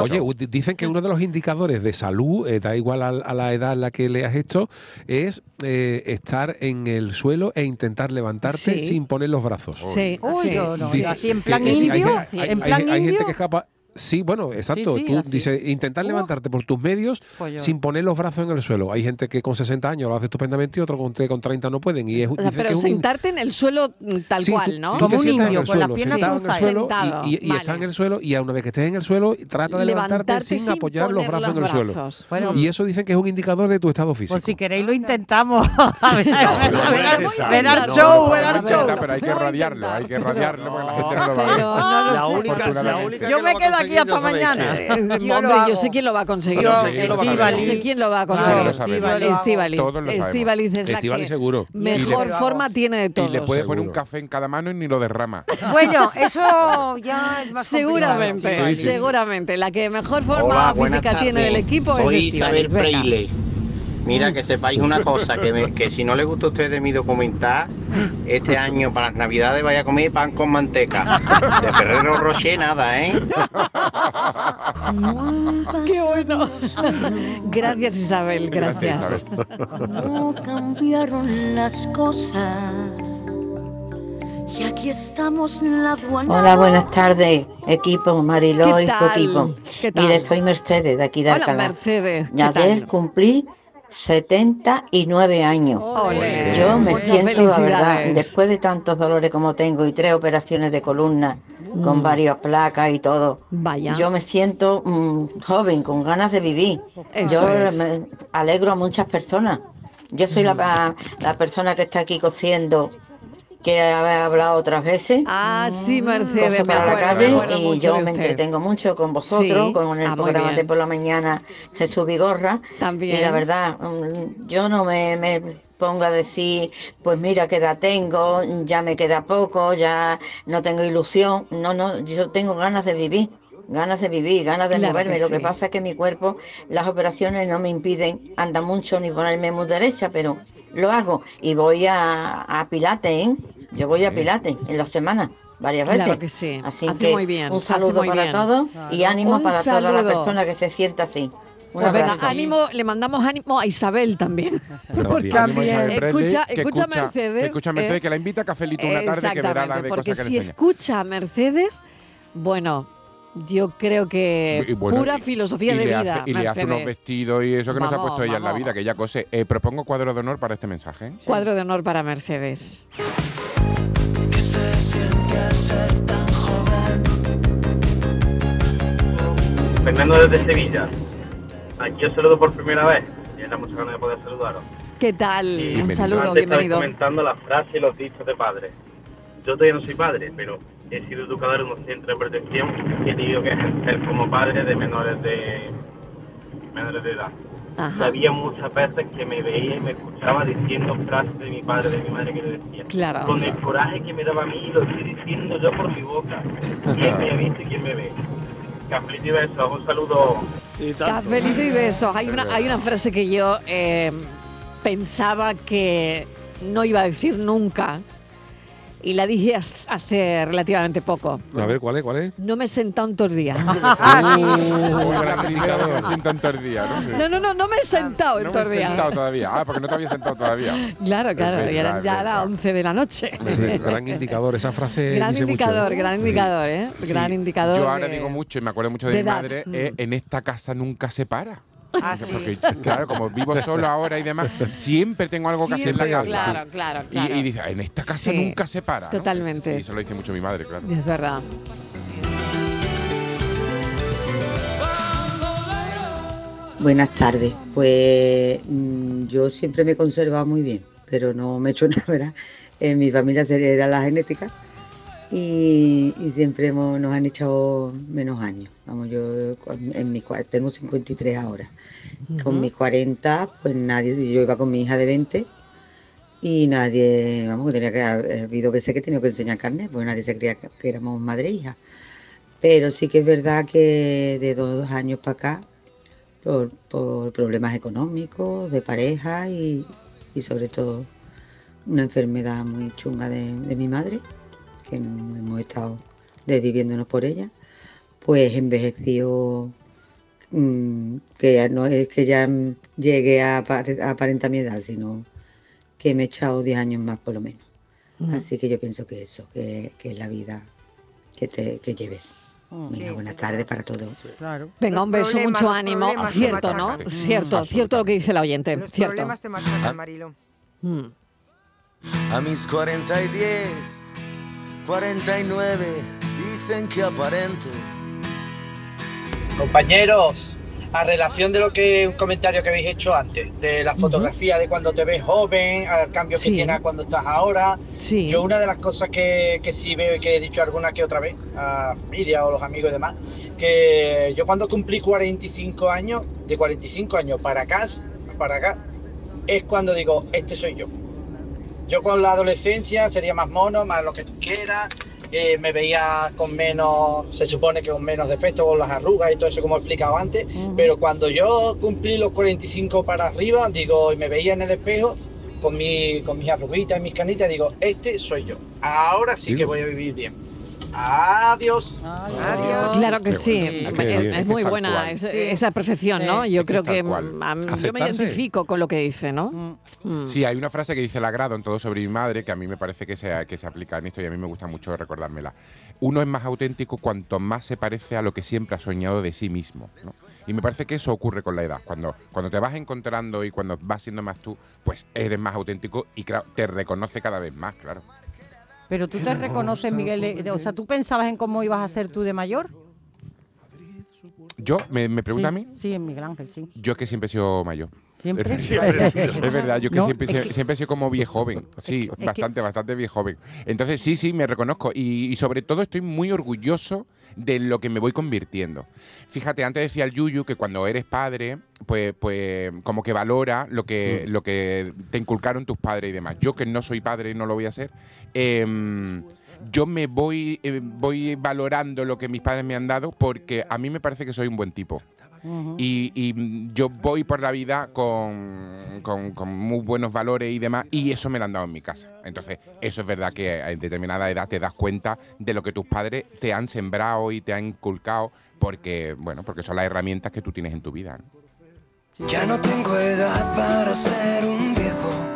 oye, dicen que uno de los indicadores de salud, eh, da igual a, la edad en la que leas esto, es eh, estar en el suelo e intentar levantarte sin poner los brazos. Sí, Uy, no, así en plan indio, en plan hay gente que escapa Sí, bueno, exacto. tú dices, intentar levantarte por tus medios pues sin poner los brazos en el suelo. Hay gente que con 60 años lo hace estupendamente y otros con, con 30 no pueden. Y es, pero sentarte en el suelo mm, tal cual, ¿no? Como un indio, con las piernas cruzadas. Y, y, está en el suelo y a una vez que estés en el suelo, trata de levantarte, sin, apoyar los brazos en el suelo. y eso dicen que es un indicador de tu estado físico. Pues si queréis lo intentamos. Verá el show, verá el show. Pero hay que radiarlo, hay que radiarlo porque la gente no lo va a ver. Yo me quedo aquí hasta mañana. yo, sé quién lo va a conseguir. Yo sé quién lo va a conseguir. Estivaliz es la que seguro. mejor forma tiene de todos. Y le puede poner un café en cada mano y ni lo derrama. Bueno, eso ya es más Seguramente, seguramente. La que mejor forma física tiene del equipo es Estivaliz. Mira, que sepáis una cosa, que, que si no le gusta a ustedes mi documental, este año para las navidades vaya a comer pan con manteca. De Ferrero Rocher nada, ¿eh? ¡Qué bueno! Gracias Isabel, gracias. No cambiaron las cosas. Y aquí estamos en la aduana. Hola, buenas tardes, equipo Mariló y su equipo. Mire, soy Mercedes de aquí de Hola, Mercedes. Ya ayer cumplí 79 años. Yo me siento, la verdad, después de tantos dolores como tengo y tres operaciones de columna con mm. varias placas y todo, Vaya. yo me siento mm, joven, con ganas de vivir. yo me alegro a muchas personas. Yo soy la, mm. la persona que está aquí cosiendo que habéis hablado otras veces. Ah, sí, Mercedes, me acuerdo, la calle, y yo me entretengo mucho con vosotros, con el ah, programa de por la mañana Jesús Vigorra. También. Y la verdad, mm, yo no me, me pongo a decir, pues mira qué edad tengo, ya me queda poco, ya no tengo ilusión. No, no, yo tengo ganas de vivir ganas de vivir, ganas de moverme. Lo que pasa es que mi cuerpo, las operaciones no me impiden andar mucho ni ponerme muy derecha, pero lo hago y voy a, a Pilates, ¿eh? Yo voy a Pilates en las semanas varias veces. Claro que sí. Así que muy bien. un saludo para todos y ánimo para todas las personas que se sienta así. Pues venga, ánimo, le mandamos ánimo a Isabel también. porque también. Escucha, escucha, Mercedes. Que escucha Mercedes, que la invita a cafelito una tarde que verá la de porque cosas que si escucha a Mercedes, bueno, yo creo que pura filosofía de vida. y le hace unos vestidos y eso que nos ha puesto ella en la vida, que ella cose. Eh, propongo cuadro de honor para este mensaje. Cuadro de honor para Mercedes. Que se siente ser tan joven. Fernando desde Sevilla. Aquí os saludo por primera vez. Y era mucha ganas de poder saludaros. ¿Qué tal? Un saludo, bienvenido. comentando las frases y los dichos de padre. Yo todavía no soy padre, pero he sido educador en un centro de protección y he tenido que ejercer como padre de menores de menores de edad. Había muchas veces que me veía y me escuchaba diciendo frases de mi padre, de mi madre que le decía. Claro. Con el coraje que me daba a mí, lo estoy diciendo yo por mi boca. ¿Quién me ha visto y quién me ve? Cafelito y besos, un saludo. Cafelito y besos. Hay una, hay una frase que yo eh, pensaba que no iba a decir nunca y la dije hace relativamente poco. A ver, ¿cuál es? ¿Cuál es? No me he sentado en todos días. no No, no, no, me he sentado en días. No me he sentado todavía. Ah, porque no te había sentado todavía. Claro, claro, y eran ya las 11 de la noche. gran indicador, esa frase Gran indicador, gran indicador, ¿eh? Gran indicador. Yo ahora digo mucho y me acuerdo mucho de, mi madre, eh, en esta casa nunca se para. Ah, claro, como vivo solo ahora y demás, siempre tengo algo que hacer en la casa. Claro, claro, claro. Y, dice, en esta casa nunca se para. Totalmente. Y eso lo dice mucho mi madre, claro. Es verdad. Buenas tardes. Pues mm, yo siempre me he conservado muy bien, pero no me he hecho nada, En mi familia era la genética y, siempre nos han echado menos años. Vamos, yo en mi, tengo 53 ahora. Con mis 40, pues nadie, yo iba con mi hija de 20 y nadie, vamos, que tenía que ha habido veces que he tenido que enseñar carne, pues nadie se creía que, éramos madre e hija. Pero sí que es verdad que de dos años para acá, por, problemas económicos, de pareja y, sobre todo una enfermedad muy chunga de, mi madre, que hemos estado desviviéndonos por ella, pues envejeció mm, que no es que ya llegue a, a aparentar mi edad, sino que me he echado 10 años más por lo menos. Así que yo pienso que eso, que, es la vida que, te, que lleves. Venga, buena tarde para todos. Venga, un beso, mucho ánimo. Cierto, ¿no? Cierto, cierto lo que dice la oyente. Los cierto. problemas te matan, Marilo. Mm. A mis 40 y 10, 49, dicen que aparento. Compañeros, a relación de lo que un comentario que habéis hecho antes, de la fotografía de cuando te ves joven, al cambio que tienes cuando estás ahora. Yo una de las cosas que, que, sí veo y que he dicho alguna que otra vez a la familia o los amigos y demás, que yo cuando cumplí 45 años, de 45 años para acá, para acá, es cuando digo, este soy yo. Yo con la adolescencia sería más mono, más lo que tú quieras, eh, me veía con menos, se supone que con menos defectos, con las arrugas y todo eso como he explicado antes, pero cuando yo cumplí los 45 para arriba, digo, y me veía en el espejo con, mi, con mis arruguitas y mis canitas, digo, este soy yo, ahora sí que voy a vivir bien. Adiós. Adiós. Claro que sí. Es, muy buena esa percepción, ¿no? Yo creo que, yo me identifico con lo que dice, ¿no? Mm. Mm. Sí, hay una frase que dice Lagrado en todo sobre mi madre que a mí me parece que se, que se aplica en esto y a mí me gusta mucho recordármela. Uno es más auténtico cuanto más se parece a lo que siempre ha soñado de sí mismo. Y me parece que eso ocurre con la edad. Cuando, cuando te vas encontrando y cuando vas siendo más tú, pues eres más auténtico y te reconoce cada vez más, claro. Pero tú te reconoces, Miguel, o sea, ¿tú pensabas en cómo ibas a ser tú de mayor? ¿Yo? ¿Me, me pregunta a mí? Sí, en Miguel Ángel, sí. Yo que siempre he sido mayor. ¿Siempre? es verdad, yo que, siempre, siempre, he sido como viejo joven. Sí, bastante, bastante viejo joven. Entonces, sí, sí, me reconozco. Y, sobre todo estoy muy orgulloso de lo que me voy convirtiendo. Fíjate, antes decía el Yuyu que cuando eres padre, pues, pues como que valora lo que, mm. lo que te inculcaron tus padres y demás. Yo que no soy padre y no lo voy a hacer, em, yo me voy, eh, voy valorando lo que mis padres me han dado porque a mí me parece que soy un buen tipo y, yo voy por la vida con, muy buenos valores y demás, y eso me lo han dado en mi casa. Entonces, eso es verdad que en determinada edad te das cuenta de lo que tus padres te han sembrado y te han inculcado, porque, bueno, porque son las herramientas que tú tienes en tu vida. Ya no tengo edad para ser un viejo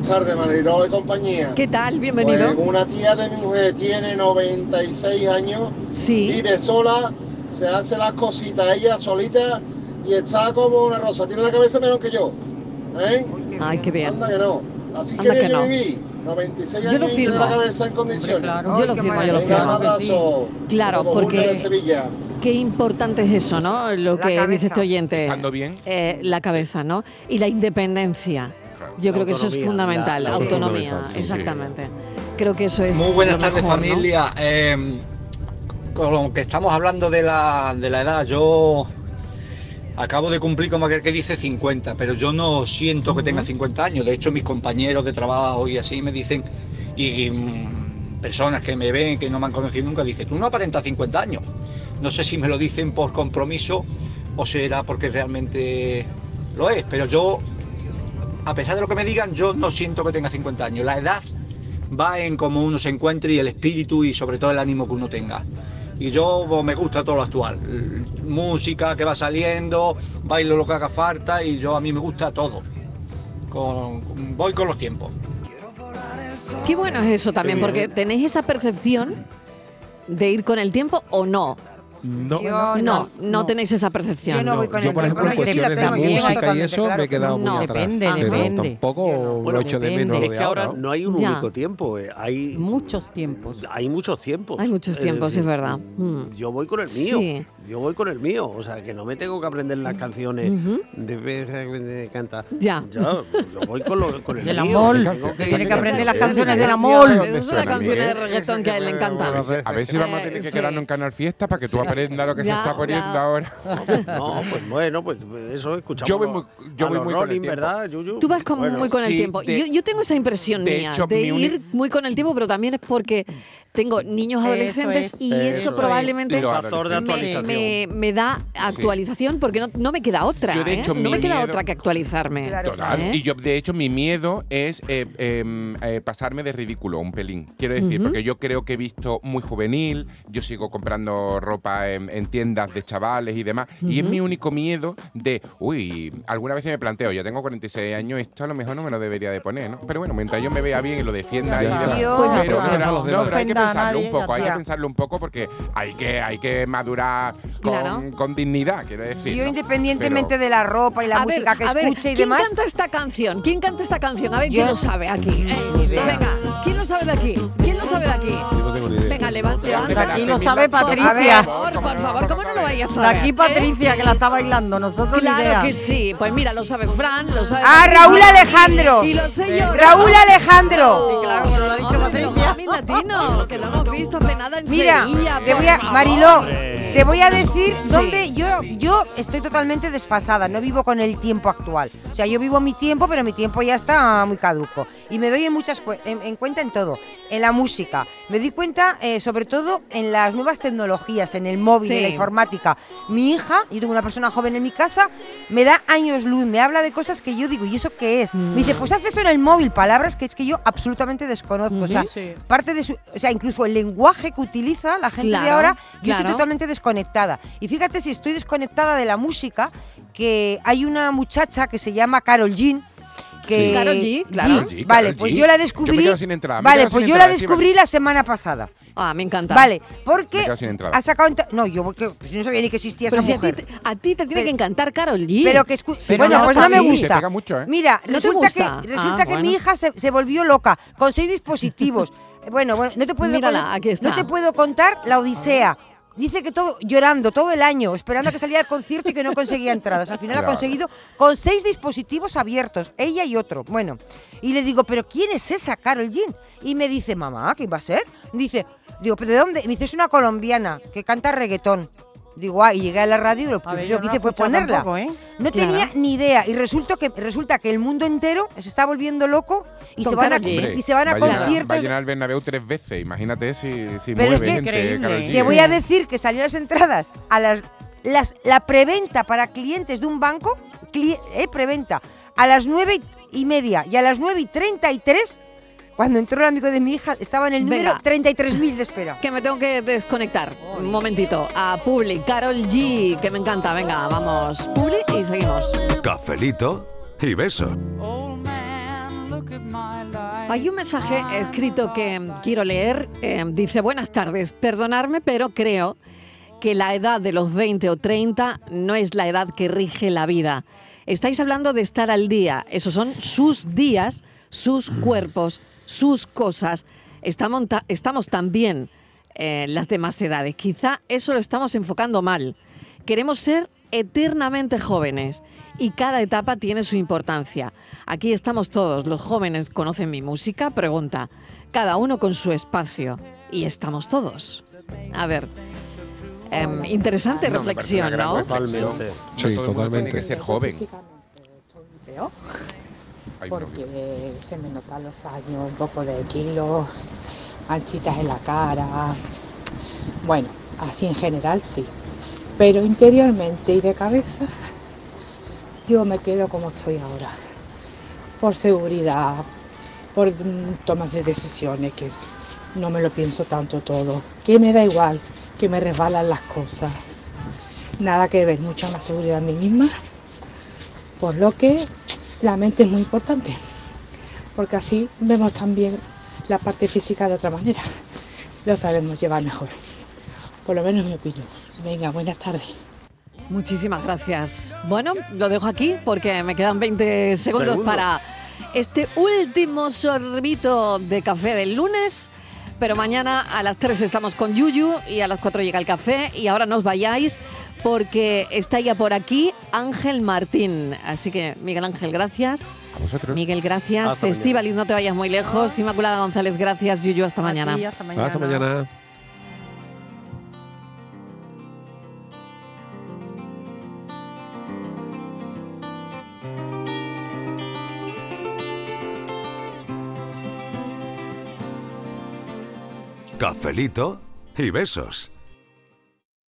Buenas tardes, Mariló y compañía. ¿Qué tal? Bienvenido. Pues una tía de mi mujer tiene 96 años, vive sola, se hace las cositas ella solita y está como una rosa. Tiene la cabeza menos que yo. ¿eh? Ay, qué bien. Anda que no. Así que, que no. viví 96 años y tiene la cabeza en condiciones. Claro. Yo lo firmo, yo lo firmo. Un abrazo. Claro, porque... Qué importante es eso, ¿no? Lo que dice este oyente. Estando bien. Eh, la cabeza, ¿no? Y la independencia. Yo creo que eso es fundamental, la, autonomía, exactamente. Creo que eso es. Muy buenas tardes, familia. Eh, con lo que estamos hablando de la, de la edad, yo acabo de cumplir como aquel que dice 50, pero yo no siento que tenga 50 años. De hecho, mis compañeros de trabajo y así me dicen, y mm, personas que me ven, que no me han conocido nunca, dicen, tú no aparentas 50 años. No sé si me lo dicen por compromiso o será porque realmente lo es, pero yo a pesar de lo que me digan, yo no siento que tenga 50 años. La edad va en cómo uno se encuentre y el espíritu y sobre todo el ánimo que uno tenga. Y yo pues, me gusta todo lo actual. Música que va saliendo, bailo lo que haga falta y yo a mí me gusta todo. voy con los tiempos. Qué bueno es eso también, porque tenéis esa percepción de ir con el tiempo o no. No, no, no, tenéis esa percepción. Yo no voy con yo, por ejemplo, en cuestiones de música y eso me he quedado muy atrás. Depende, depende. Tampoco lo echo de menos Es que ahora no hay un único tiempo, eh, hay muchos tiempos. Hay muchos tiempos. Hay muchos tiempos, es verdad. Mm. Yo voy con el mío. Yo voy con el mío, o sea, que no me tengo que aprender las canciones de, cantar. Ya. Yo, voy con, lo, con el del amor. Tiene que aprender las canciones del amor. Esas son las canciones de reggaetón que a él le encantan. A ver si vamos a tener que quedarnos en Canal Fiesta para que tú aprendas lo que se está poniendo ahora. No, pues bueno, pues eso escuchamos. Yo voy muy, yo voy muy con el ¿verdad, Tú vas muy con el tiempo. yo, tengo esa impresión mía de ir muy con el tiempo, pero también es porque tengo niños adolescentes y eso, probablemente me, me, da actualización porque no, no, me queda otra. ¿eh? no me queda otra que actualizarme. ¿eh? Y yo, de hecho, mi miedo es eh, em, pasarme de ridículo un pelín. Quiero decir, porque yo creo que he visto muy juvenil, yo sigo comprando ropa en, tiendas de chavales y demás, y es mi único miedo de, uy, alguna vez me planteo, yo tengo 46 años, esto a lo mejor no me lo debería de poner, ¿no? Pero bueno, mientras yo me vea bien y lo defienda y demás. Pero, hay que pensarlo un poco, hay que pensarlo un poco porque hay que, hay que madurar con, dignidad, quiero decir. Yo independientemente de la ropa y la música que escuche y demás. ¿Quién canta esta canción? ¿Quién canta esta canción? A ver, ¿quién lo sabe aquí? venga, ¿quién lo sabe de aquí? ¿Quién lo sabe de aquí? Yo no tengo ni idea. Venga, levanta. Aquí lo sabe Patricia. Por favor, por favor, ¿cómo no lo vayas a saber? De aquí Patricia, que la está bailando, nosotros Claro que sí. Pues mira, lo sabe Fran, lo sabe. Ah, Raúl Alejandro. Y lo sé yo. Raúl Alejandro. Sí, claro, lo ha dicho Patricia. Latino, que lo hemos visto hace nada en Mira, te voy a, Mariló, te voy a decir dónde yo, yo estoy totalmente desfasada, no vivo con el tiempo actual. O sea, yo vivo mi tiempo, pero mi tiempo ya está muy caduco. Y me doy en, muchas, en, cuenta en todo, en la música. Me di cuenta eh, sobre todo en las nuevas tecnologías, en el móvil, en la informática. Mi hija, yo tengo una persona joven en mi casa, me da años luz, me habla de cosas que yo digo, ¿y eso qué es? Me dice, pues haz esto en el móvil, palabras que es que yo absolutamente desconozco. O sea, parte de su, o sea, incluso el lenguaje que utiliza la gente de ahora, yo estoy totalmente desconectada. Y fíjate si estoy desconectada de la música, que hay una muchacha que se llama Carol Jean, que Carol G, claro. vale, pues yo la descubrí. vale, pues yo la descubrí la semana pasada. Ah, me encanta. Vale, porque ha sacado no, yo pues no sabía ni que existía esa mujer. A ti, te tiene que encantar Carol G. Pero que bueno, pues no me gusta. ¿eh? Mira, resulta que resulta ah, que mi hija se, se volvió loca con seis dispositivos. Bueno, bueno, no te puedo, no te puedo contar la odisea. Dice que todo llorando todo el año, esperando a que saliera el concierto y que no conseguía entradas. Al final ha conseguido con seis dispositivos abiertos, ella y otro. Bueno, y le digo, ¿pero quién es esa Carol Jean? Y me dice, mamá, ¿quién va a ser? Dice, digo, ¿pero de dónde? Me dice, es una colombiana que canta reggaetón. Digo, ah, y llegué a la radio y lo primero que hice fue ponerla. ¿eh? No tenía ni idea. Y resulta que, resulta que el mundo entero se está volviendo loco y se, van a, y se van a, conciertos. Va a llenar el Bernabéu tres veces. Imagínate si, si Pero mueve es que, Te voy a decir que salieron las entradas a las, las la preventa para clientes de un banco, eh, preventa, a las nueve y media y a las nueve y treinta y tres cuando entró el amigo de mi hija, estaba en el número 33.000 de espera. Que me tengo que desconectar. Un momentito. A Publi, Carol G, que me encanta. Venga, vamos. Publi y seguimos. Cafelito y beso. Hay un mensaje escrito que quiero leer. Eh, dice, buenas tardes, perdonarme, pero creo que la edad de los 20 o 30 no es la edad que rige la vida. Estáis hablando de estar al día. Esos son sus días, sus cuerpos, sus cosas, estamos, estamos también en las demás edades. Quizá eso lo estamos enfocando mal. Queremos ser eternamente jóvenes y cada etapa tiene su importancia. Aquí estamos todos, los jóvenes conocen mi música, pregunta, cada uno con su espacio y estamos todos. A ver, em, interesante reflexión, ¿no? Totalmente. Sí, totalmente. que ser joven porque se me notan los años, un poco de kilos, manchitas en la cara. Bueno, así en general sí. Pero interiormente y de cabeza, yo me quedo como estoy ahora. Por seguridad, por tomas de decisiones, que no me lo pienso tanto todo. Que me da igual, que me resbalan las cosas. Nada que ver, mucha más seguridad en mí misma. Por lo que la mente es muy importante, porque así vemos también la parte física de otra manera. Lo sabemos llevar mejor, por lo menos en mi opinión. Venga, buenas tardes. Muchísimas gracias. Bueno, lo dejo aquí porque me quedan 20 segundos para este último sorbito de café del lunes. Pero mañana a las 3 estamos con Yuyu y a las 4 llega el café. Y ahora no os vayáis porque está ya por aquí Ángel Martín. Así que, Miguel Ángel, gracias. A vosotros. Miguel, gracias. Estíbaliz, no te vayas muy lejos. Inmaculada González, gracias. Yuyu, hasta mañana. hasta mañana. Hasta mañana. Cafelito y besos.